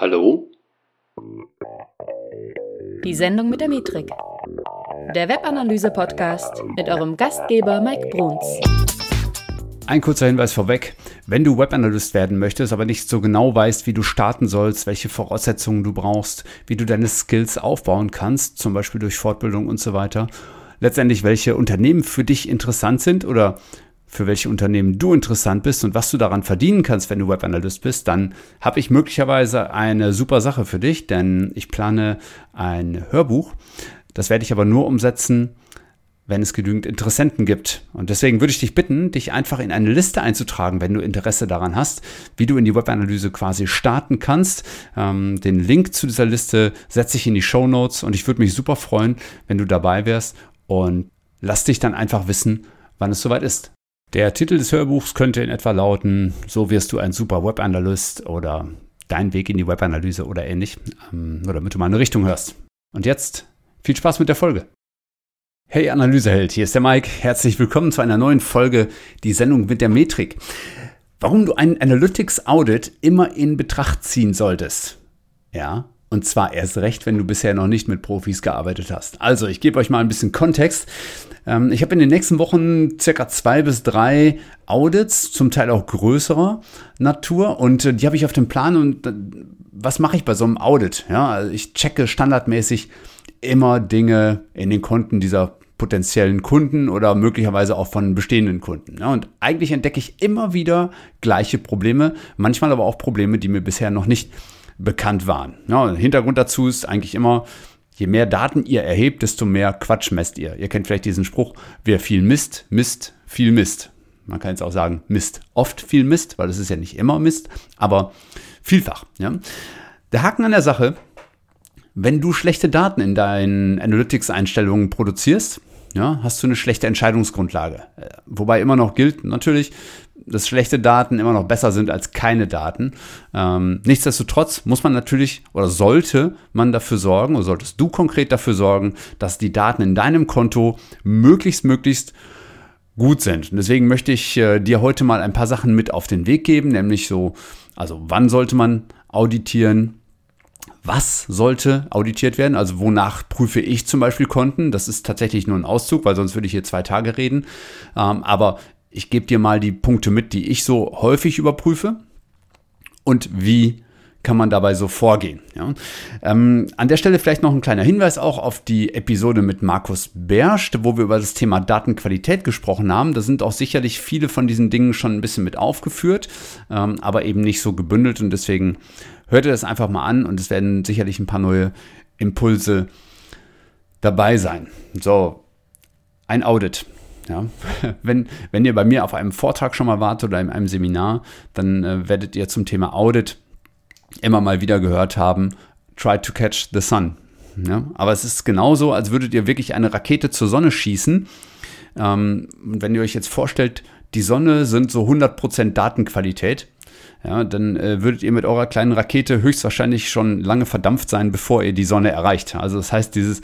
Hallo? Die Sendung mit der Metrik. Der Webanalyse-Podcast mit eurem Gastgeber Mike Bruns. Ein kurzer Hinweis vorweg. Wenn du Webanalyst werden möchtest, aber nicht so genau weißt, wie du starten sollst, welche Voraussetzungen du brauchst, wie du deine Skills aufbauen kannst, zum Beispiel durch Fortbildung und so weiter, letztendlich welche Unternehmen für dich interessant sind oder für welche Unternehmen du interessant bist und was du daran verdienen kannst, wenn du Webanalyst bist, dann habe ich möglicherweise eine super Sache für dich, denn ich plane ein Hörbuch. Das werde ich aber nur umsetzen, wenn es genügend Interessenten gibt. Und deswegen würde ich dich bitten, dich einfach in eine Liste einzutragen, wenn du Interesse daran hast, wie du in die Webanalyse quasi starten kannst. Ähm, den Link zu dieser Liste setze ich in die Show Notes und ich würde mich super freuen, wenn du dabei wärst und lass dich dann einfach wissen, wann es soweit ist. Der Titel des Hörbuchs könnte in etwa lauten, so wirst du ein super Webanalyst oder dein Weg in die Webanalyse oder ähnlich, ähm, nur damit du mal eine Richtung hörst. Und jetzt viel Spaß mit der Folge. Hey Analyseheld, hier ist der Mike. Herzlich willkommen zu einer neuen Folge, die Sendung mit der Metrik. Warum du ein Analytics Audit immer in Betracht ziehen solltest. Ja, und zwar erst recht, wenn du bisher noch nicht mit Profis gearbeitet hast. Also, ich gebe euch mal ein bisschen Kontext. Ähm, ich habe in den nächsten Wochen circa zwei bis drei Audits, zum Teil auch größerer Natur. Und äh, die habe ich auf dem Plan. Und äh, was mache ich bei so einem Audit? Ja, also ich checke standardmäßig immer Dinge in den Konten dieser potenziellen Kunden oder möglicherweise auch von bestehenden Kunden. und eigentlich entdecke ich immer wieder gleiche Probleme, manchmal aber auch Probleme, die mir bisher noch nicht bekannt waren. Ja, Hintergrund dazu ist eigentlich immer, je mehr Daten ihr erhebt, desto mehr Quatsch messt ihr. Ihr kennt vielleicht diesen Spruch, wer viel misst, misst viel Mist. Man kann jetzt auch sagen, Mist oft viel Mist, weil es ist ja nicht immer Mist, aber vielfach. Ja. Der Haken an der Sache, wenn du schlechte Daten in deinen Analytics-Einstellungen produzierst, ja, hast du eine schlechte Entscheidungsgrundlage. Äh, wobei immer noch gilt, natürlich, dass schlechte Daten immer noch besser sind als keine Daten. Ähm, nichtsdestotrotz muss man natürlich oder sollte man dafür sorgen oder solltest du konkret dafür sorgen, dass die Daten in deinem Konto möglichst, möglichst gut sind. Und deswegen möchte ich äh, dir heute mal ein paar Sachen mit auf den Weg geben, nämlich so, also wann sollte man auditieren, was sollte auditiert werden? Also wonach prüfe ich zum Beispiel Konten? Das ist tatsächlich nur ein Auszug, weil sonst würde ich hier zwei Tage reden. Ähm, aber ich gebe dir mal die Punkte mit, die ich so häufig überprüfe und wie kann man dabei so vorgehen. Ja. Ähm, an der Stelle vielleicht noch ein kleiner Hinweis auch auf die Episode mit Markus Berscht, wo wir über das Thema Datenqualität gesprochen haben. Da sind auch sicherlich viele von diesen Dingen schon ein bisschen mit aufgeführt, ähm, aber eben nicht so gebündelt und deswegen hört ihr das einfach mal an und es werden sicherlich ein paar neue Impulse dabei sein. So, ein Audit. Ja, wenn, wenn ihr bei mir auf einem Vortrag schon mal wart oder in einem Seminar, dann äh, werdet ihr zum Thema Audit immer mal wieder gehört haben, try to catch the sun. Ja, aber es ist genauso, als würdet ihr wirklich eine Rakete zur Sonne schießen. Ähm, wenn ihr euch jetzt vorstellt, die Sonne sind so 100% Datenqualität, ja, dann äh, würdet ihr mit eurer kleinen Rakete höchstwahrscheinlich schon lange verdampft sein, bevor ihr die Sonne erreicht. Also das heißt, dieses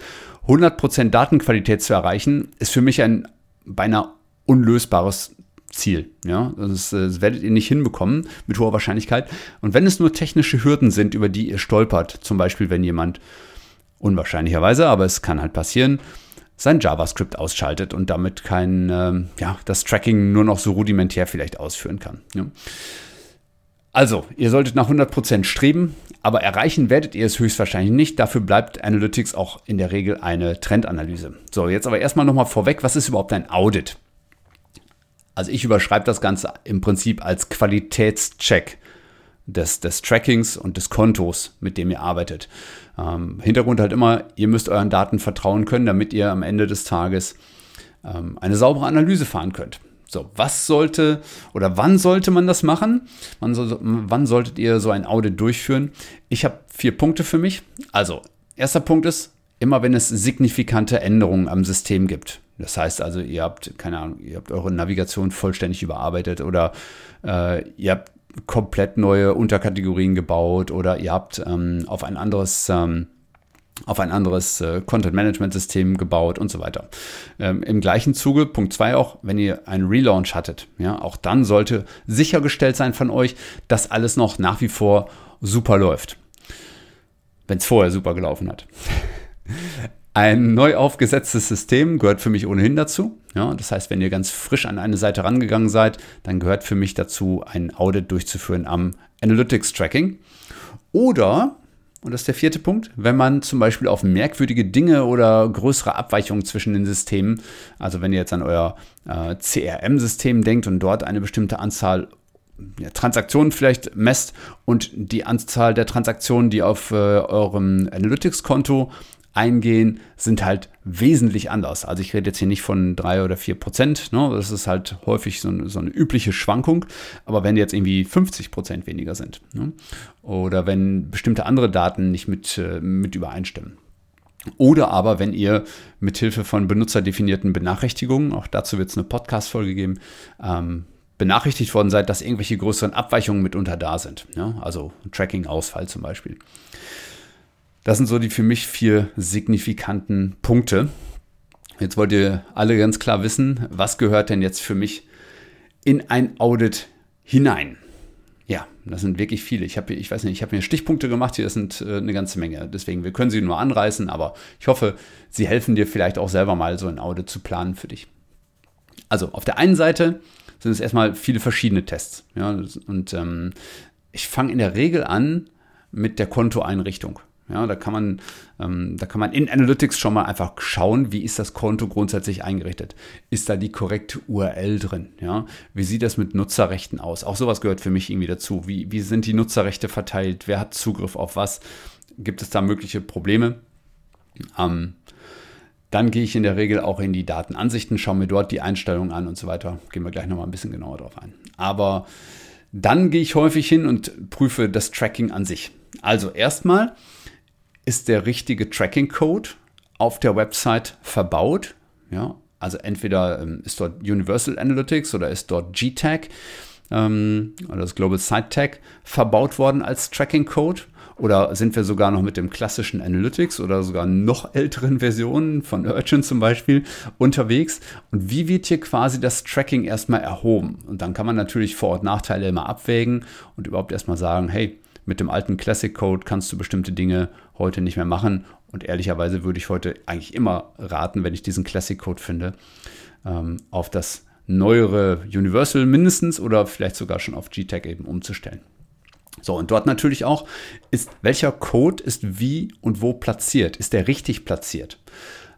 100% Datenqualität zu erreichen, ist für mich ein beinahe unlösbares Ziel. Ja, das, das, werdet ihr nicht hinbekommen mit hoher Wahrscheinlichkeit. Und wenn es nur technische Hürden sind, über die ihr stolpert, zum Beispiel wenn jemand unwahrscheinlicherweise, aber es kann halt passieren, sein JavaScript ausschaltet und damit kein, äh, ja, das Tracking nur noch so rudimentär vielleicht ausführen kann. Ja. Also, ihr solltet nach 100% streben, aber erreichen werdet ihr es höchstwahrscheinlich nicht. Dafür bleibt Analytics auch in der Regel eine Trendanalyse. So, jetzt aber erstmal nochmal vorweg, was ist überhaupt ein Audit? Also ich überschreibe das Ganze im Prinzip als Qualitätscheck des, des Trackings und des Kontos, mit dem ihr arbeitet. Ähm, Hintergrund halt immer, ihr müsst euren Daten vertrauen können, damit ihr am Ende des Tages ähm, eine saubere Analyse fahren könnt. So, was sollte oder wann sollte man das machen? Wann, soll, wann solltet ihr so ein Audit durchführen? Ich habe vier Punkte für mich. Also, erster Punkt ist, immer wenn es signifikante Änderungen am System gibt. Das heißt also, ihr habt, keine Ahnung, ihr habt eure Navigation vollständig überarbeitet oder äh, ihr habt komplett neue Unterkategorien gebaut oder ihr habt ähm, auf ein anderes ähm, auf ein anderes äh, Content-Management-System gebaut und so weiter. Ähm, Im gleichen Zuge, Punkt 2 auch, wenn ihr einen Relaunch hattet, ja, auch dann sollte sichergestellt sein von euch, dass alles noch nach wie vor super läuft. wenn es vorher super gelaufen hat. Ein neu aufgesetztes System gehört für mich ohnehin dazu. Ja, das heißt, wenn ihr ganz frisch an eine Seite rangegangen seid, dann gehört für mich dazu, ein Audit durchzuführen am Analytics Tracking. Oder, und das ist der vierte Punkt, wenn man zum Beispiel auf merkwürdige Dinge oder größere Abweichungen zwischen den Systemen, also wenn ihr jetzt an euer äh, CRM-System denkt und dort eine bestimmte Anzahl ja, Transaktionen vielleicht messt und die Anzahl der Transaktionen, die auf äh, eurem Analytics-Konto eingehen, sind halt wesentlich anders. Also ich rede jetzt hier nicht von drei oder vier Prozent, ne? das ist halt häufig so eine, so eine, übliche Schwankung, aber wenn jetzt irgendwie 50 Prozent weniger sind ne? oder wenn bestimmte andere Daten nicht mit, äh, mit übereinstimmen. Oder aber, wenn ihr mithilfe von benutzerdefinierten Benachrichtigungen, auch dazu wird es eine Podcast-Folge geben, ähm, benachrichtigt worden seid, dass irgendwelche größeren Abweichungen mitunter da sind. Ja? Also Tracking-Ausfall zum Beispiel. Das sind so die für mich vier signifikanten Punkte. Jetzt wollt ihr alle ganz klar wissen, was gehört denn jetzt für mich in ein Audit hinein? Ja, das sind wirklich viele. Ich habe, ich weiß nicht, ich habe mir Stichpunkte gemacht hier, sind äh, eine ganze Menge. Deswegen, wir können sie nur anreißen, aber ich hoffe, sie helfen dir vielleicht auch selber mal so ein Audit zu planen für dich. Also auf der einen Seite sind es erstmal viele verschiedene Tests. Ja, und ähm, ich fange in der Regel an mit der Kontoeinrichtung. Ja, da kann man, ähm, da kann man in Analytics schon mal einfach schauen, wie ist das Konto grundsätzlich eingerichtet? Ist da die korrekte URL drin? Ja, wie sieht das mit Nutzerrechten aus? Auch sowas gehört für mich irgendwie dazu. Wie, wie sind die Nutzerrechte verteilt? Wer hat Zugriff auf was? Gibt es da mögliche Probleme? Ähm, dann gehe ich in der Regel auch in die Datenansichten, schaue mir dort die Einstellungen an und so weiter. Gehen wir gleich nochmal ein bisschen genauer drauf ein. Aber dann gehe ich häufig hin und prüfe das Tracking an sich. Also erstmal ist der richtige Tracking-Code auf der Website verbaut. Ja, also entweder ähm, ist dort Universal Analytics oder ist dort GTAG ähm, oder das Global Site Tag verbaut worden als Tracking-Code. Oder sind wir sogar noch mit dem klassischen Analytics oder sogar noch älteren Versionen von Urchin zum Beispiel unterwegs? Und wie wird hier quasi das Tracking erstmal erhoben? Und dann kann man natürlich Vor- und Nachteile immer abwägen und überhaupt erstmal sagen, hey, mit dem alten Classic Code kannst du bestimmte Dinge heute nicht mehr machen. Und ehrlicherweise würde ich heute eigentlich immer raten, wenn ich diesen Classic Code finde, ähm, auf das neuere Universal mindestens oder vielleicht sogar schon auf GTAG eben umzustellen. So, und dort natürlich auch ist, welcher Code ist wie und wo platziert? Ist der richtig platziert?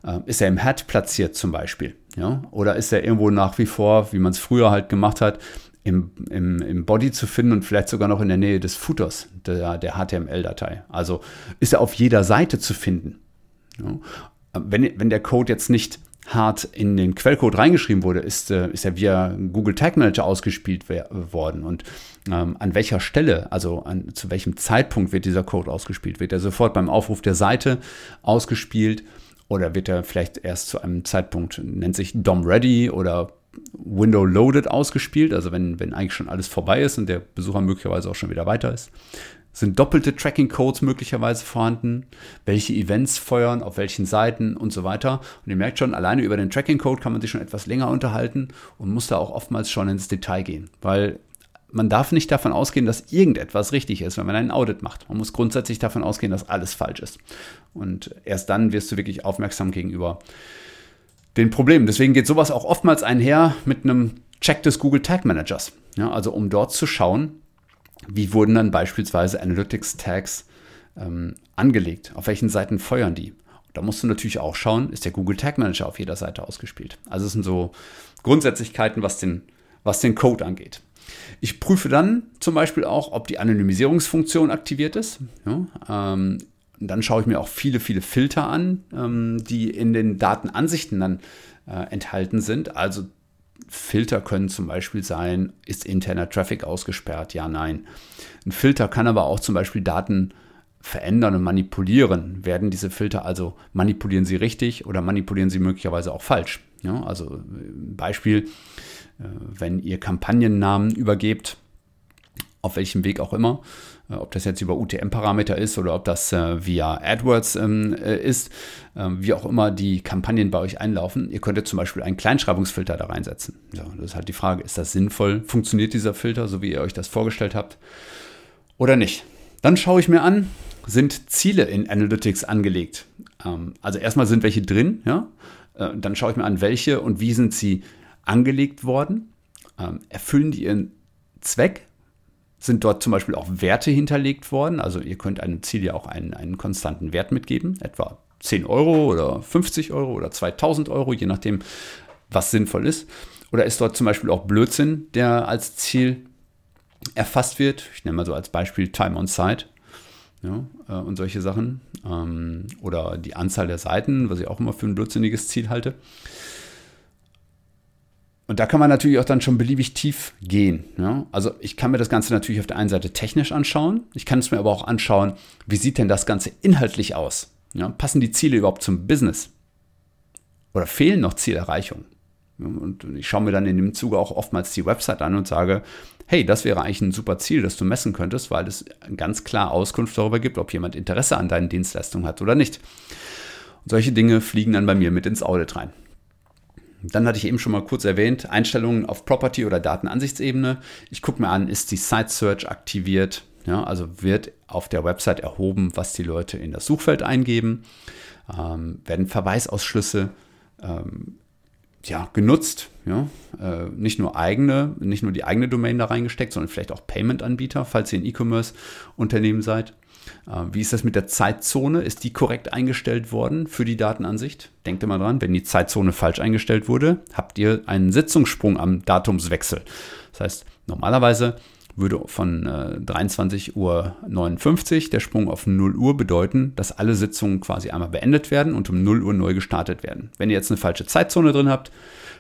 Ähm, ist er im Head platziert zum Beispiel? Ja? Oder ist er irgendwo nach wie vor, wie man es früher halt gemacht hat, im, im, im Body zu finden und vielleicht sogar noch in der Nähe des Footers der, der HTML-Datei. Also ist er auf jeder Seite zu finden. Ja. Wenn, wenn der Code jetzt nicht hart in den Quellcode reingeschrieben wurde, ist, äh, ist er via Google Tag Manager ausgespielt worden. Und ähm, an welcher Stelle, also an, zu welchem Zeitpunkt wird dieser Code ausgespielt? Wird er sofort beim Aufruf der Seite ausgespielt oder wird er vielleicht erst zu einem Zeitpunkt, nennt sich DOM Ready oder Window Loaded ausgespielt, also wenn, wenn eigentlich schon alles vorbei ist und der Besucher möglicherweise auch schon wieder weiter ist. Sind doppelte Tracking-Codes möglicherweise vorhanden? Welche Events feuern, auf welchen Seiten und so weiter? Und ihr merkt schon, alleine über den Tracking-Code kann man sich schon etwas länger unterhalten und muss da auch oftmals schon ins Detail gehen, weil man darf nicht davon ausgehen, dass irgendetwas richtig ist, wenn man einen Audit macht. Man muss grundsätzlich davon ausgehen, dass alles falsch ist. Und erst dann wirst du wirklich aufmerksam gegenüber den Problemen. Deswegen geht sowas auch oftmals einher mit einem Check des Google Tag Managers. Ja, also um dort zu schauen, wie wurden dann beispielsweise Analytics Tags ähm, angelegt, auf welchen Seiten feuern die. Da musst du natürlich auch schauen, ist der Google Tag Manager auf jeder Seite ausgespielt. Also es sind so Grundsätzlichkeiten, was den, was den Code angeht. Ich prüfe dann zum Beispiel auch, ob die Anonymisierungsfunktion aktiviert ist. Ja, ähm, dann schaue ich mir auch viele, viele Filter an, ähm, die in den Datenansichten dann äh, enthalten sind. Also Filter können zum Beispiel sein, ist interner Traffic ausgesperrt? Ja, nein. Ein Filter kann aber auch zum Beispiel Daten verändern und manipulieren. Werden diese Filter also, manipulieren sie richtig oder manipulieren sie möglicherweise auch falsch? Ja, also Beispiel, äh, wenn ihr Kampagnennamen übergebt, auf welchem Weg auch immer, äh, ob das jetzt über UTM-Parameter ist oder ob das äh, via AdWords ähm, äh, ist, äh, wie auch immer die Kampagnen bei euch einlaufen. Ihr könntet zum Beispiel einen Kleinschreibungsfilter da reinsetzen. So, das ist halt die Frage, ist das sinnvoll? Funktioniert dieser Filter, so wie ihr euch das vorgestellt habt? Oder nicht? Dann schaue ich mir an, sind Ziele in Analytics angelegt? Ähm, also erstmal sind welche drin, ja? Dann schaue ich mir an, welche und wie sind sie angelegt worden. Ähm, erfüllen die ihren Zweck? Sind dort zum Beispiel auch Werte hinterlegt worden? Also ihr könnt einem Ziel ja auch einen, einen konstanten Wert mitgeben, etwa 10 Euro oder 50 Euro oder 2000 Euro, je nachdem, was sinnvoll ist. Oder ist dort zum Beispiel auch Blödsinn, der als Ziel erfasst wird? Ich nenne mal so als Beispiel Time on Site ja, äh, und solche Sachen. Ähm, oder die Anzahl der Seiten, was ich auch immer für ein blödsinniges Ziel halte. Und da kann man natürlich auch dann schon beliebig tief gehen. Ja? Also ich kann mir das Ganze natürlich auf der einen Seite technisch anschauen. Ich kann es mir aber auch anschauen, wie sieht denn das Ganze inhaltlich aus? Ja? Passen die Ziele überhaupt zum Business? Oder fehlen noch Zielerreichungen? Und ich schaue mir dann in dem Zuge auch oftmals die Website an und sage, hey, das wäre eigentlich ein super Ziel, das du messen könntest, weil es ganz klar Auskunft darüber gibt, ob jemand Interesse an deinen Dienstleistungen hat oder nicht. Und solche Dinge fliegen dann bei mir mit ins Audit rein. Dann hatte ich eben schon mal kurz erwähnt, Einstellungen auf Property- oder Datenansichtsebene. Ich gucke mir an, ist die Site Search aktiviert? Ja, also wird auf der Website erhoben, was die Leute in das Suchfeld eingeben. Ähm, werden Verweisausschlüsse ähm, ja, genutzt. Ja? Äh, nicht nur eigene, nicht nur die eigene Domain da reingesteckt, sondern vielleicht auch Payment-Anbieter, falls ihr ein E-Commerce-Unternehmen seid. Äh, wie ist das mit der Zeitzone? Ist die korrekt eingestellt worden für die Datenansicht? Denkt immer dran, wenn die Zeitzone falsch eingestellt wurde, habt ihr einen Sitzungssprung am Datumswechsel. Das heißt, normalerweise würde von äh, 23.59 Uhr der Sprung auf 0 Uhr bedeuten, dass alle Sitzungen quasi einmal beendet werden und um 0 Uhr neu gestartet werden. Wenn ihr jetzt eine falsche Zeitzone drin habt,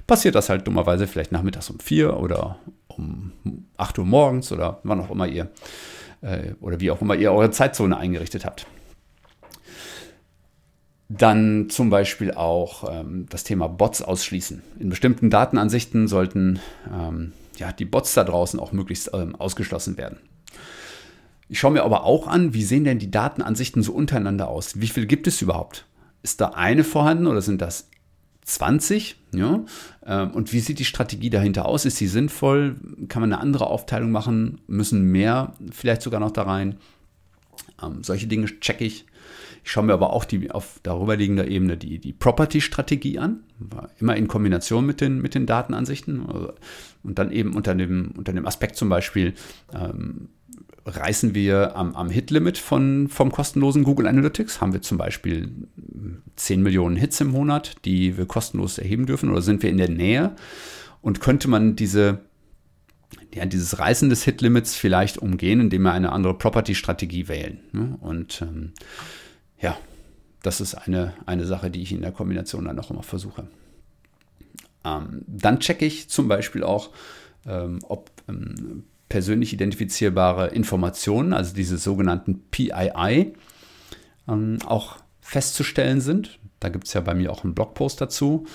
passiert das halt dummerweise vielleicht nachmittags um 4 oder um 8 Uhr morgens oder wann auch immer ihr äh, oder wie auch immer ihr eure Zeitzone eingerichtet habt. Dann zum Beispiel auch ähm, das Thema Bots ausschließen. In bestimmten Datenansichten sollten ähm, ja, die Bots da draußen auch möglichst ähm, ausgeschlossen werden. Ich schaue mir aber auch an, wie sehen denn die Datenansichten so untereinander aus? Wie viel gibt es überhaupt? Ist da eine vorhanden oder sind das 20? Ja? Ähm, und wie sieht die Strategie dahinter aus? Ist sie sinnvoll? Kann man eine andere Aufteilung machen? Müssen mehr vielleicht sogar noch da rein? Ähm, solche Dinge checke ich. Ich schaue mir aber auch die auf darüberliegender Ebene die, die Property-Strategie an, immer in Kombination mit den, mit den Datenansichten und dann eben unter dem, unter dem Aspekt zum Beispiel, ähm, reißen wir am, am Hit-Limit vom kostenlosen Google Analytics? Haben wir zum Beispiel 10 Millionen Hits im Monat, die wir kostenlos erheben dürfen oder sind wir in der Nähe? Und könnte man diese, ja, dieses Reißen des Hit-Limits vielleicht umgehen, indem wir eine andere Property-Strategie wählen? Ne? Und ähm, ja, das ist eine, eine Sache, die ich in der Kombination dann noch immer versuche. Ähm, dann checke ich zum Beispiel auch, ähm, ob ähm, persönlich identifizierbare Informationen, also diese sogenannten PII, ähm, auch festzustellen sind. Da gibt es ja bei mir auch einen Blogpost dazu.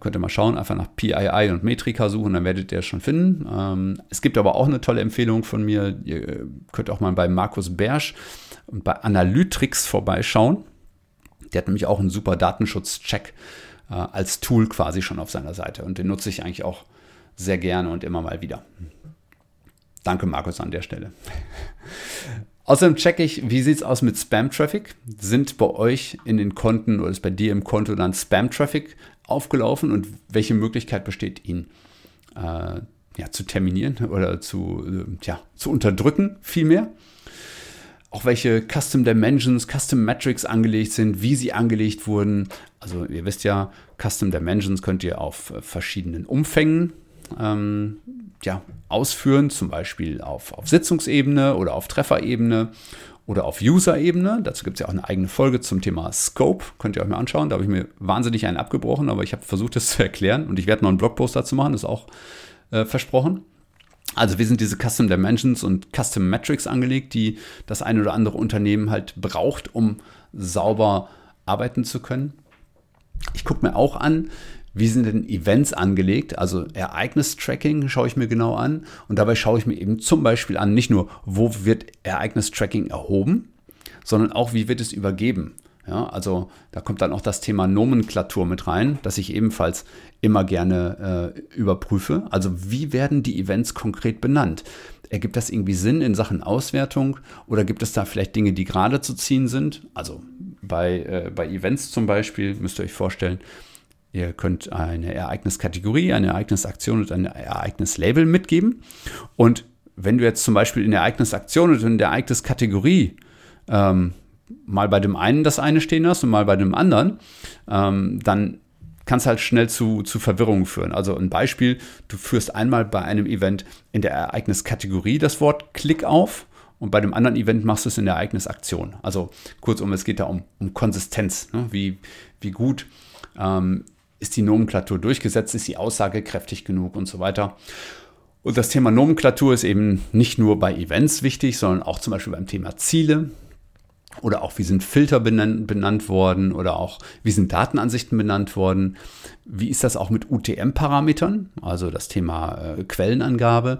Könnt ihr mal schauen, einfach nach PII und Metrika suchen, dann werdet ihr es schon finden. Ähm, es gibt aber auch eine tolle Empfehlung von mir. Ihr könnt auch mal bei Markus Bersch und bei Analytrix vorbeischauen. Der hat nämlich auch einen super Datenschutz-Check äh, als Tool quasi schon auf seiner Seite. Und den nutze ich eigentlich auch sehr gerne und immer mal wieder. Danke, Markus, an der Stelle. Außerdem checke ich, wie sieht es aus mit Spam-Traffic? Sind bei euch in den Konten oder ist bei dir im Konto dann Spam-Traffic aufgelaufen und welche Möglichkeit besteht, ihn äh, ja, zu terminieren oder zu, äh, ja, zu unterdrücken, vielmehr? Auch welche Custom Dimensions, Custom Metrics angelegt sind, wie sie angelegt wurden. Also ihr wisst ja, Custom Dimensions könnt ihr auf äh, verschiedenen Umfängen ähm, ja, ausführen, zum Beispiel auf, auf Sitzungsebene oder auf Trefferebene oder auf User-Ebene. Dazu gibt es ja auch eine eigene Folge zum Thema Scope. Könnt ihr euch mal anschauen. Da habe ich mir wahnsinnig einen abgebrochen, aber ich habe versucht, das zu erklären und ich werde noch einen Blogpost dazu machen, das ist auch äh, versprochen. Also wie sind diese Custom Dimensions und Custom Metrics angelegt, die das eine oder andere Unternehmen halt braucht, um sauber arbeiten zu können. Ich gucke mir auch an, wie sind denn Events angelegt? Also Ereignistracking schaue ich mir genau an. Und dabei schaue ich mir eben zum Beispiel an, nicht nur, wo wird Ereignistracking erhoben, sondern auch, wie wird es übergeben. Ja, also da kommt dann auch das Thema Nomenklatur mit rein, das ich ebenfalls immer gerne äh, überprüfe. Also wie werden die Events konkret benannt? Ergibt das irgendwie Sinn in Sachen Auswertung oder gibt es da vielleicht Dinge, die gerade zu ziehen sind? Also bei, äh, bei Events zum Beispiel müsst ihr euch vorstellen, ihr könnt eine Ereigniskategorie, eine Ereignisaktion und ein Ereignislabel mitgeben. Und wenn du jetzt zum Beispiel in der Ereignisaktion und in der Ereigniskategorie ähm, mal bei dem einen das eine stehen hast und mal bei dem anderen, ähm, dann kann es halt schnell zu, zu Verwirrungen führen. Also ein Beispiel, du führst einmal bei einem Event in der Ereigniskategorie das Wort Klick auf und bei dem anderen Event machst du es in der Ereignisaktion. Also kurzum, es geht da um, um Konsistenz. Ne? Wie, wie gut ähm, ist die Nomenklatur durchgesetzt, ist die Aussage kräftig genug und so weiter. Und das Thema Nomenklatur ist eben nicht nur bei Events wichtig, sondern auch zum Beispiel beim Thema Ziele oder auch wie sind Filter benannt, worden oder auch wie sind Datenansichten benannt worden. Wie ist das auch mit UTM-Parametern, also das Thema äh, Quellenangabe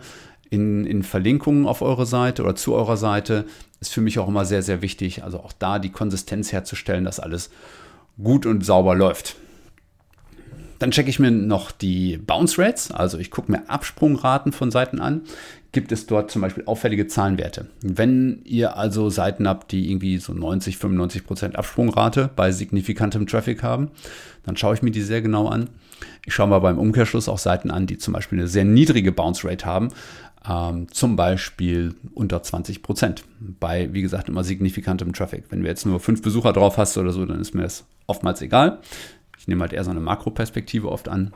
in, in Verlinkungen auf eure Seite oder zu eurer Seite ist für mich auch immer sehr, sehr wichtig. Also auch da die Konsistenz herzustellen, dass alles gut und sauber läuft. Dann checke ich mir noch die Bounce Rates, also ich gucke mir Absprungraten von Seiten an. Gibt es dort zum Beispiel auffällige Zahlenwerte? Wenn ihr also Seiten habt, die irgendwie so 90, 95 Prozent Absprungrate bei signifikantem Traffic haben, dann schaue ich mir die sehr genau an. Ich schaue mal beim Umkehrschluss auch Seiten an, die zum Beispiel eine sehr niedrige Bounce Rate haben, ähm, zum Beispiel unter 20 Prozent bei, wie gesagt, immer signifikantem Traffic. Wenn du jetzt nur fünf Besucher drauf hast oder so, dann ist mir das oftmals egal. Ich nehme halt eher so eine Makroperspektive oft an.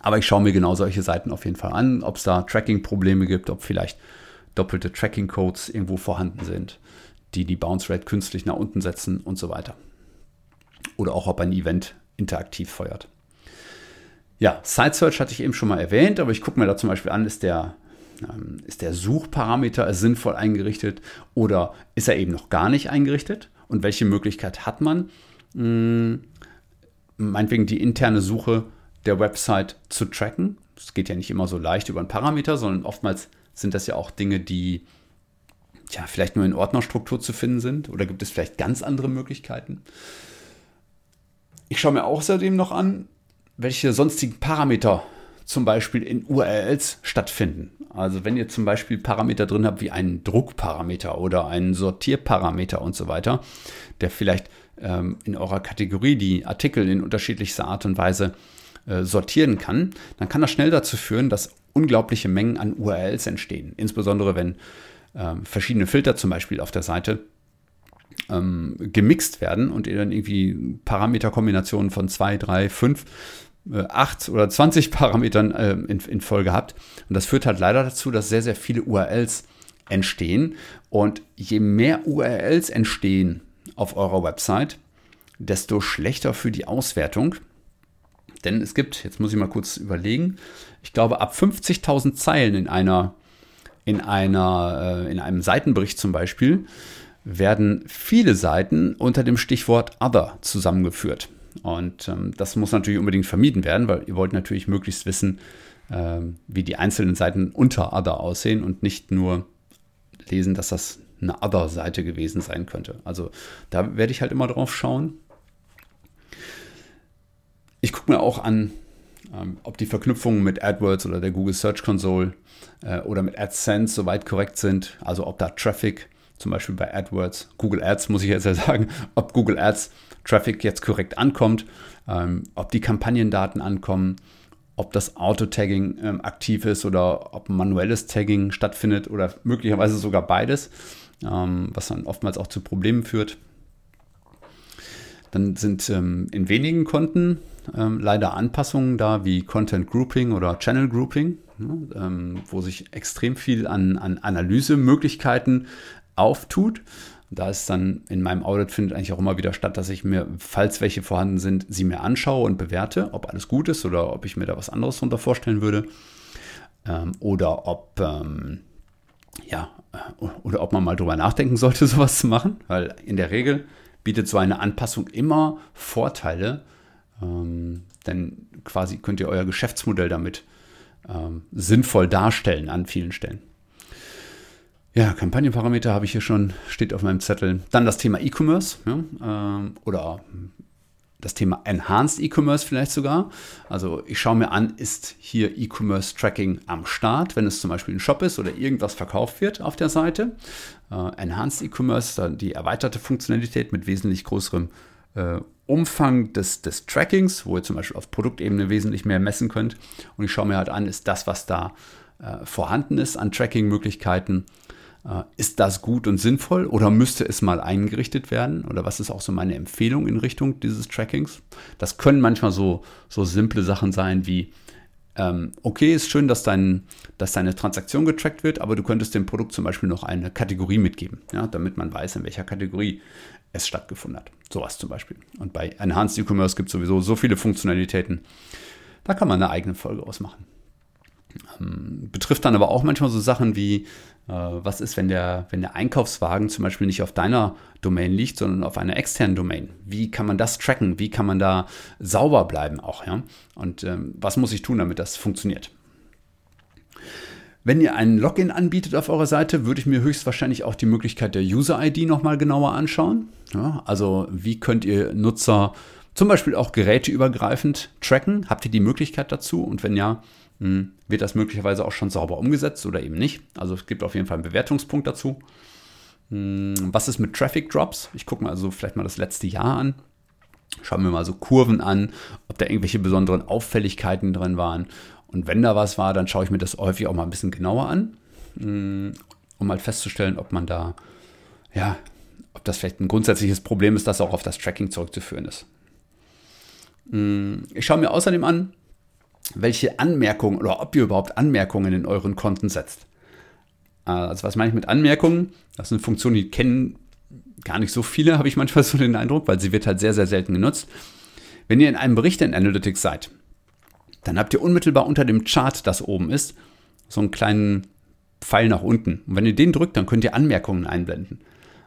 Aber ich schaue mir genau solche Seiten auf jeden Fall an, ob es da Tracking-Probleme gibt, ob vielleicht doppelte Tracking-Codes irgendwo vorhanden sind, die die Bounce Rate künstlich nach unten setzen und so weiter. Oder auch, ob ein Event interaktiv feuert. Ja, Site Search hatte ich eben schon mal erwähnt, aber ich gucke mir da zum Beispiel an, ist der, ähm, ist der Suchparameter sinnvoll eingerichtet oder ist er eben noch gar nicht eingerichtet? Und welche Möglichkeit hat man? Hm, meinetwegen die interne Suche der Website zu tracken. Es geht ja nicht immer so leicht über einen Parameter, sondern oftmals sind das ja auch Dinge, die ja, vielleicht nur in Ordnerstruktur zu finden sind oder gibt es vielleicht ganz andere Möglichkeiten. Ich schaue mir außerdem noch an, welche sonstigen Parameter zum Beispiel in URLs stattfinden. Also wenn ihr zum Beispiel Parameter drin habt wie einen Druckparameter oder einen Sortierparameter und so weiter, der vielleicht ähm, in eurer Kategorie die Artikel in unterschiedlichster Art und Weise äh, sortieren kann, dann kann das schnell dazu führen, dass unglaubliche Mengen an URLs entstehen. Insbesondere wenn ähm, verschiedene Filter zum Beispiel auf der Seite ähm, gemixt werden und ihr dann irgendwie Parameterkombinationen von 2, 3, 5, 8 oder 20 Parametern äh, in, in Folge habt. Und das führt halt leider dazu, dass sehr, sehr viele URLs entstehen. Und je mehr URLs entstehen, auf eurer Website, desto schlechter für die Auswertung. Denn es gibt, jetzt muss ich mal kurz überlegen, ich glaube, ab 50.000 Zeilen in einer, in einer, äh, in einem Seitenbericht zum Beispiel, werden viele Seiten unter dem Stichwort Other zusammengeführt. Und ähm, das muss natürlich unbedingt vermieden werden, weil ihr wollt natürlich möglichst wissen, ähm, wie die einzelnen Seiten unter Other aussehen und nicht nur lesen, dass das eine Other-Seite gewesen sein könnte. Also da werde ich halt immer drauf schauen. Ich gucke mir auch an, ähm, ob die Verknüpfungen mit AdWords oder der Google Search Console äh, oder mit AdSense soweit korrekt sind. Also ob da Traffic, zum Beispiel bei AdWords, Google Ads muss ich jetzt ja sagen, ob Google Ads Traffic jetzt korrekt ankommt, ähm, ob die Kampagnendaten ankommen, ob das Auto-Tagging ähm, aktiv ist oder ob manuelles Tagging stattfindet oder möglicherweise sogar beides was dann oftmals auch zu Problemen führt. Dann sind ähm, in wenigen Konten ähm, leider Anpassungen da, wie Content Grouping oder Channel Grouping, ne, ähm, wo sich extrem viel an, an Analysemöglichkeiten auftut. Da ist dann in meinem Audit findet eigentlich auch immer wieder statt, dass ich mir, falls welche vorhanden sind, sie mir anschaue und bewerte, ob alles gut ist oder ob ich mir da was anderes darunter vorstellen würde. Ähm, oder ob ähm, ja, oder ob man mal drüber nachdenken sollte, sowas zu machen, weil in der Regel bietet so eine Anpassung immer Vorteile, ähm, denn quasi könnt ihr euer Geschäftsmodell damit ähm, sinnvoll darstellen an vielen Stellen. Ja, Kampagnenparameter habe ich hier schon, steht auf meinem Zettel. Dann das Thema E-Commerce ja, ähm, oder das Thema Enhanced E-Commerce vielleicht sogar. Also ich schaue mir an, ist hier E-Commerce Tracking am Start, wenn es zum Beispiel ein Shop ist oder irgendwas verkauft wird auf der Seite. Äh, Enhanced E-Commerce, die erweiterte Funktionalität mit wesentlich größerem äh, Umfang des, des Trackings, wo ihr zum Beispiel auf Produktebene wesentlich mehr messen könnt. Und ich schaue mir halt an, ist das, was da äh, vorhanden ist an Tracking-Möglichkeiten, ist das gut und sinnvoll oder müsste es mal eingerichtet werden? Oder was ist auch so meine Empfehlung in Richtung dieses Trackings? Das können manchmal so, so simple Sachen sein wie, ähm, okay, ist schön, dass, dein, dass deine Transaktion getrackt wird, aber du könntest dem Produkt zum Beispiel noch eine Kategorie mitgeben, ja, damit man weiß, in welcher Kategorie es stattgefunden hat. Sowas zum Beispiel. Und bei Enhanced E-Commerce gibt es sowieso so viele Funktionalitäten. Da kann man eine eigene Folge ausmachen. Ähm, betrifft dann aber auch manchmal so Sachen wie, äh, was ist, wenn der, wenn der Einkaufswagen zum Beispiel nicht auf deiner Domain liegt, sondern auf einer externen Domain? Wie kann man das tracken? Wie kann man da sauber bleiben auch? Ja? Und ähm, was muss ich tun, damit das funktioniert? Wenn ihr einen Login anbietet auf eurer Seite, würde ich mir höchstwahrscheinlich auch die Möglichkeit der User-ID nochmal genauer anschauen. Ja, also wie könnt ihr Nutzer zum Beispiel auch geräteübergreifend tracken? Habt ihr die Möglichkeit dazu? Und wenn ja, hm, wird das möglicherweise auch schon sauber umgesetzt oder eben nicht. Also es gibt auf jeden Fall einen Bewertungspunkt dazu. Hm, was ist mit Traffic Drops? Ich gucke mir also vielleicht mal das letzte Jahr an. Schauen wir mal so Kurven an, ob da irgendwelche besonderen Auffälligkeiten drin waren. Und wenn da was war, dann schaue ich mir das häufig auch mal ein bisschen genauer an, hm, um mal festzustellen, ob man da, ja, ob das vielleicht ein grundsätzliches Problem ist, das auch auf das Tracking zurückzuführen ist. Ich schaue mir außerdem an, welche Anmerkungen oder ob ihr überhaupt Anmerkungen in euren Konten setzt. Also was meine ich mit Anmerkungen? Das ist eine Funktion, die kennen gar nicht so viele, habe ich manchmal so den Eindruck, weil sie wird halt sehr, sehr selten genutzt. Wenn ihr in einem Bericht in Analytics seid, dann habt ihr unmittelbar unter dem Chart, das oben ist, so einen kleinen Pfeil nach unten. Und wenn ihr den drückt, dann könnt ihr Anmerkungen einblenden.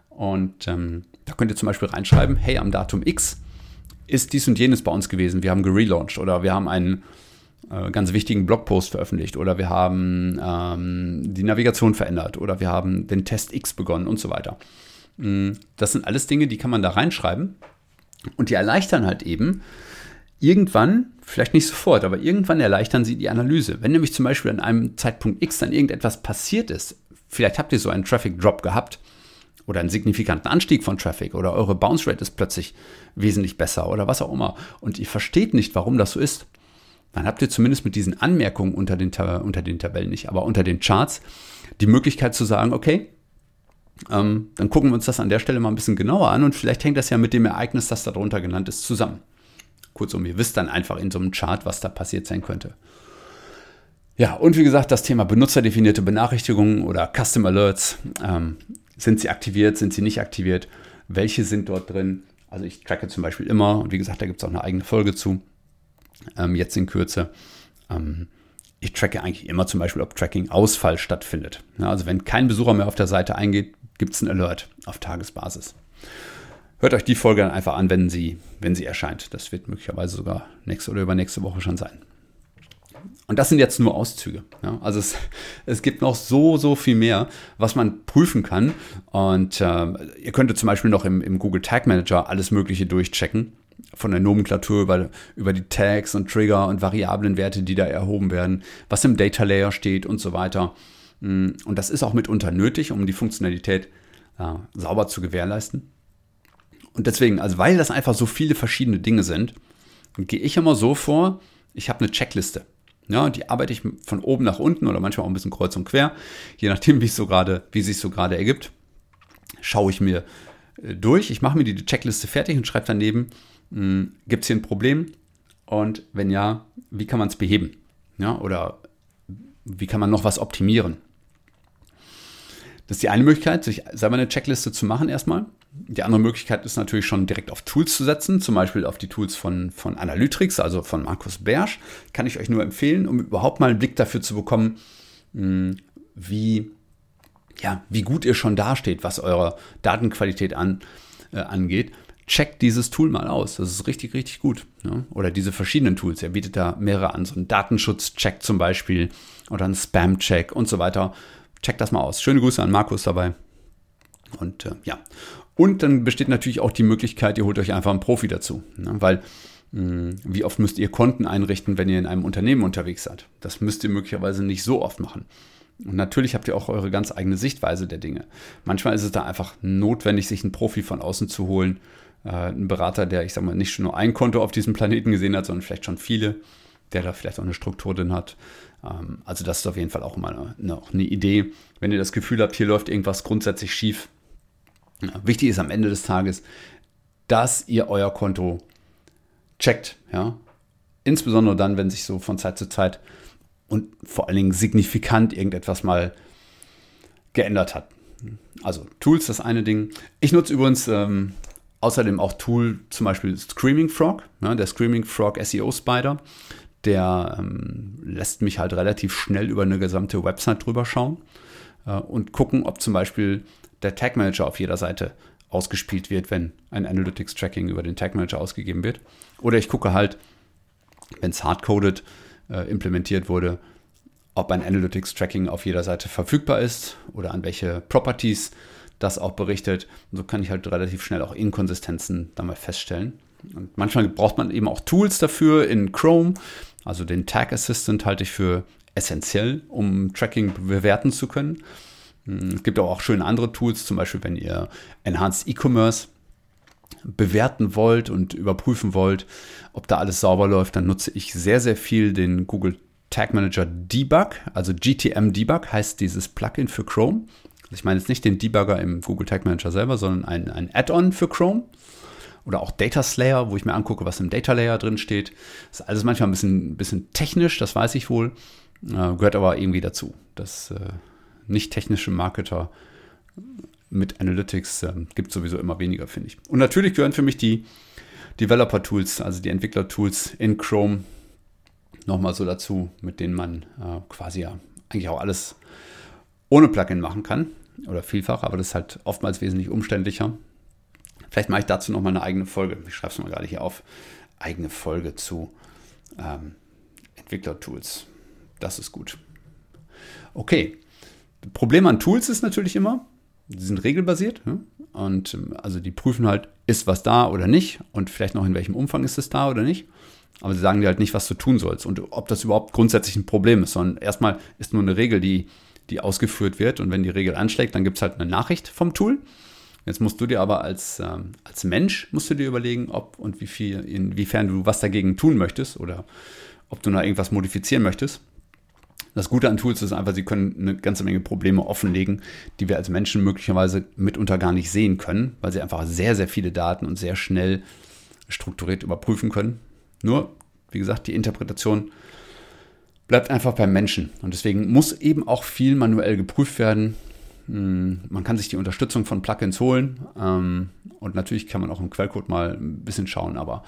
Und ähm, da könnt ihr zum Beispiel reinschreiben, hey, am Datum X ist dies und jenes bei uns gewesen. Wir haben gerelauncht oder wir haben einen äh, ganz wichtigen Blogpost veröffentlicht oder wir haben ähm, die Navigation verändert oder wir haben den Test X begonnen und so weiter. Mm, das sind alles Dinge, die kann man da reinschreiben und die erleichtern halt eben irgendwann, vielleicht nicht sofort, aber irgendwann erleichtern sie die Analyse. Wenn nämlich zum Beispiel an einem Zeitpunkt X dann irgendetwas passiert ist, vielleicht habt ihr so einen Traffic Drop gehabt oder einen signifikanten Anstieg von Traffic oder eure Bounce Rate ist plötzlich wesentlich besser oder was auch immer und ihr versteht nicht, warum das so ist, dann habt ihr zumindest mit diesen Anmerkungen unter den, unter den Tabellen nicht, aber unter den Charts die Möglichkeit zu sagen, okay, ähm, dann gucken wir uns das an der Stelle mal ein bisschen genauer an und vielleicht hängt das ja mit dem Ereignis, das darunter genannt ist, zusammen. Kurzum, ihr wisst dann einfach in so einem Chart, was da passiert sein könnte. Ja, und wie gesagt, das Thema benutzerdefinierte Benachrichtigungen oder Custom Alerts. Ähm, sind sie aktiviert, sind sie nicht aktiviert? Welche sind dort drin? Also ich tracke zum Beispiel immer, und wie gesagt, da gibt es auch eine eigene Folge zu, ähm, jetzt in Kürze. Ähm, ich tracke eigentlich immer zum Beispiel, ob Tracking-Ausfall stattfindet. Ja, also wenn kein Besucher mehr auf der Seite eingeht, gibt es einen Alert auf Tagesbasis. Hört euch die Folge dann einfach an, wenn sie, wenn sie erscheint. Das wird möglicherweise sogar nächste oder übernächste Woche schon sein. Und das sind jetzt nur Auszüge. Ja? Also es, es gibt noch so, so viel mehr, was man prüfen kann. Und äh, ihr könntet zum Beispiel noch im, im Google Tag Manager alles Mögliche durchchecken von der Nomenklatur über, über die Tags und Trigger und Variablenwerte, die da erhoben werden, was im Data Layer steht und so weiter. Mm, und das ist auch mitunter nötig, um die Funktionalität äh, sauber zu gewährleisten. Und deswegen, also weil das einfach so viele verschiedene Dinge sind, gehe ich immer so vor, ich habe eine Checkliste. Ja, die arbeite ich von oben nach unten oder manchmal auch ein bisschen kreuz und quer, je nachdem, wie es so gerade, wie sich so gerade ergibt. Schaue ich mir äh, durch, ich mache mir die Checkliste fertig und schreibe daneben, gibt es hier ein Problem? Und wenn ja, wie kann man es beheben? Ja, oder wie kann man noch was optimieren? Das ist die eine Möglichkeit, sich selber eine Checkliste zu machen erstmal. Die andere Möglichkeit ist natürlich schon direkt auf Tools zu setzen, zum Beispiel auf die Tools von, von Analytrix, also von Markus Bersch. Kann ich euch nur empfehlen, um überhaupt mal einen Blick dafür zu bekommen, hm, wie, ja, wie gut ihr schon dasteht, was eure Datenqualität an, äh, angeht checkt dieses Tool mal aus. Das ist richtig, richtig gut. Ja? Oder diese verschiedenen Tools. Er bietet da mehrere an. So einen Datenschutz-Check zum Beispiel oder einen Spam-Check und so weiter. Checkt das mal aus. Schöne Grüße an Markus dabei. Und äh, ja, Und dann besteht natürlich auch die Möglichkeit, ihr holt euch einfach einen Profi dazu. Ne? Weil hm, wie oft müsst ihr Konten einrichten, wenn ihr in einem Unternehmen unterwegs seid? Das müsst ihr möglicherweise nicht so oft machen. Und natürlich habt ihr auch eure ganz eigene Sichtweise der Dinge. Manchmal ist es da einfach notwendig, sich einen Profi von außen zu holen. Äh, einen Berater, der, ich sag mal, nicht nur ein Konto auf diesem Planeten gesehen hat, sondern vielleicht schon viele, der da vielleicht auch eine Struktur drin hat. Ähm, also das ist auf jeden Fall auch mal eine, eine Idee. Wenn ihr das Gefühl habt, hier läuft irgendwas grundsätzlich schief. Wichtig ist am Ende des Tages, dass ihr euer Konto checkt. Ja? Insbesondere dann, wenn sich so von Zeit zu Zeit und vor allen Dingen signifikant irgendetwas mal geändert hat. Also Tools, das eine Ding. Ich nutze übrigens ähm, außerdem auch Tool, zum Beispiel Screaming Frog, ja, der Screaming Frog SEO Spider. Der ähm, lässt mich halt relativ schnell über eine gesamte Website drüber schauen äh, und gucken, ob zum Beispiel der Tag Manager auf jeder Seite ausgespielt wird, wenn ein Analytics Tracking über den Tag Manager ausgegeben wird. Oder ich gucke halt, wenn es hardcoded äh, implementiert wurde, ob ein Analytics Tracking auf jeder Seite verfügbar ist oder an welche Properties das auch berichtet. Und so kann ich halt relativ schnell auch Inkonsistenzen dann mal feststellen. Und manchmal braucht man eben auch Tools dafür in Chrome. Also den Tag Assistant halte ich für essentiell, um Tracking bewerten zu können. Hm, es gibt auch schöne andere Tools, zum Beispiel wenn ihr Enhanced E-Commerce bewerten wollt und überprüfen wollt, ob da alles sauber läuft, dann nutze ich sehr, sehr viel den Google Tag Manager Debug, also GTM Debug heißt dieses Plugin für Chrome. Also ich meine jetzt nicht den Debugger im Google Tag Manager selber, sondern ein, ein Add-on für Chrome. Oder auch Data Slayer, wo ich mir angucke, was im Data Layer drin steht. Das ist alles manchmal ein bisschen, bisschen technisch, das weiß ich wohl. Äh, gehört aber irgendwie dazu. Das äh, nicht technische Marketer mit Analytics äh, gibt sowieso immer weniger, finde ich. Und natürlich gehören für mich die Developer-Tools, also die Entwickler-Tools in Chrome nochmal so dazu, mit denen man äh, quasi ja eigentlich auch alles ohne Plugin machen kann oder vielfach, aber das ist halt oftmals wesentlich umständlicher. Vielleicht mache ich dazu nochmal eine eigene Folge. Ich schreibe es mal gerade hier auf. Eigene Folge zu ähm, Entwickler-Tools. Das ist gut. Okay. Problem an Tools ist natürlich immer, die sind regelbasiert und ähm, also die prüfen halt, ist was da oder nicht und vielleicht noch in welchem Umfang ist es da oder nicht. Aber sie sagen dir halt nicht, was du tun sollst und ob das überhaupt grundsätzlich ein Problem ist, sondern erstmal ist nur eine Regel, die, die ausgeführt wird und wenn die Regel anschlägt, dann gibt es halt eine Nachricht vom Tool. Jetzt musst du dir aber als, ähm, als Mensch musst du dir überlegen, ob und wie viel, inwiefern du was dagegen tun möchtest oder ob du noch irgendwas modifizieren möchtest. Das Gute an Tools ist einfach, sie können eine ganze Menge Probleme offenlegen, die wir als Menschen möglicherweise mitunter gar nicht sehen können, weil sie einfach sehr, sehr viele Daten und sehr schnell strukturiert überprüfen können. Nur, wie gesagt, die Interpretation bleibt einfach beim Menschen. Und deswegen muss eben auch viel manuell geprüft werden. Hm, man kann sich die Unterstützung von Plugins holen. Ähm, und natürlich kann man auch im Quellcode mal ein bisschen schauen, aber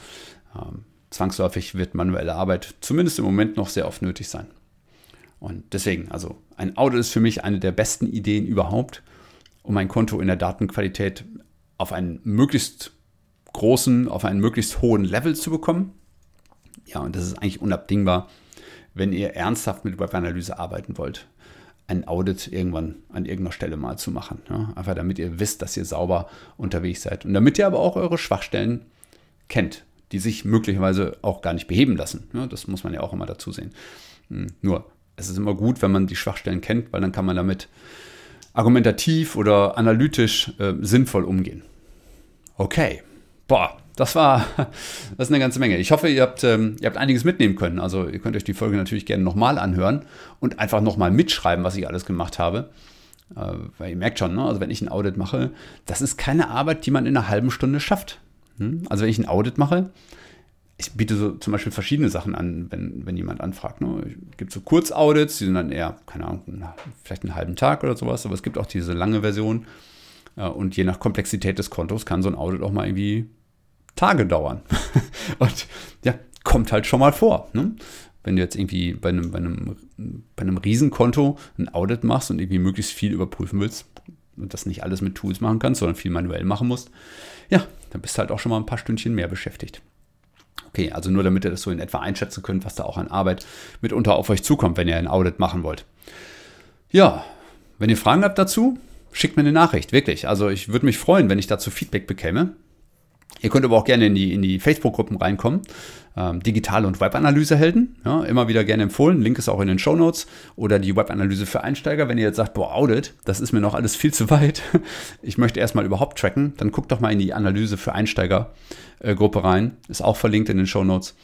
ähm, zwangsläufig wird manuelle Arbeit zumindest im Moment noch sehr oft nötig sein. Und deswegen, also ein Audit ist für mich eine der besten Ideen überhaupt, um ein Konto in der Datenqualität auf einen möglichst großen, auf einen möglichst hohen Level zu bekommen. Ja, und das ist eigentlich unabdingbar, wenn ihr ernsthaft mit Webanalyse arbeiten wollt, ein Audit irgendwann an irgendeiner Stelle mal zu machen. Ja, einfach damit ihr wisst, dass ihr sauber unterwegs seid. Und damit ihr aber auch eure Schwachstellen kennt, die sich möglicherweise auch gar nicht beheben lassen. Ja, das muss man ja auch immer dazu sehen. Hm, nur es ist immer gut, wenn man die Schwachstellen kennt, weil dann kann man damit argumentativ oder analytisch äh, sinnvoll umgehen. Okay, boah, das war das ist eine ganze Menge. Ich hoffe, ihr habt, ähm, ihr habt einiges mitnehmen können. Also ihr könnt euch die Folge natürlich gerne nochmal anhören und einfach nochmal mitschreiben, was ich alles gemacht habe. Äh, weil ihr merkt schon, ne? also wenn ich ein Audit mache, das ist keine Arbeit, die man in einer halben Stunde schafft. Hm? Also wenn ich ein Audit mache, ich biete so zum Beispiel verschiedene Sachen an, wenn, wenn jemand anfragt. Ne? Es gibt so Kurzaudits, die sind dann eher, keine Ahnung, vielleicht einen halben Tag oder sowas, aber es gibt auch diese lange Version. Und je nach Komplexität des Kontos kann so ein Audit auch mal irgendwie Tage dauern. und ja, kommt halt schon mal vor. Ne? Wenn du jetzt irgendwie bei einem, bei, einem, bei einem Riesenkonto ein Audit machst und irgendwie möglichst viel überprüfen willst und das nicht alles mit Tools machen kannst, sondern viel manuell machen musst, ja, dann bist du halt auch schon mal ein paar Stündchen mehr beschäftigt. Okay, also nur damit ihr das so in etwa einschätzen könnt, was da auch an Arbeit mitunter auf euch zukommt, wenn ihr ein Audit machen wollt. Ja, wenn ihr Fragen habt dazu, schickt mir eine Nachricht, wirklich. Also ich würde mich freuen, wenn ich dazu Feedback bekäme. Ihr könnt aber auch gerne in die, in die Facebook-Gruppen reinkommen. Ähm, Digital- und Webanalysehelden. Ja, immer wieder gerne empfohlen. Link ist auch in den Show Notes. Oder die Webanalyse für Einsteiger. Wenn ihr jetzt sagt, boah, Audit, das ist mir noch alles viel zu weit. Ich möchte erstmal überhaupt tracken. Dann guckt doch mal in die Analyse für Einsteiger-Gruppe rein. Ist auch verlinkt in den Show Notes.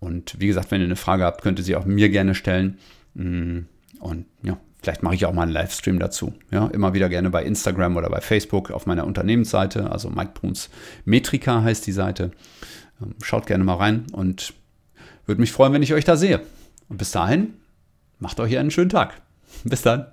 Und wie gesagt, wenn ihr eine Frage habt, könnt ihr sie auch mir gerne stellen. Mm, und ja, Vielleicht mache ich auch mal einen Livestream dazu. Ja, immer wieder gerne bei Instagram oder bei Facebook auf meiner Unternehmensseite. Also Mike Bruns Metrika heißt die Seite. Ähm, schaut gerne mal rein und würde mich freuen, wenn ich euch da sehe. Und bis dahin, macht euch einen schönen Tag. Bis dann.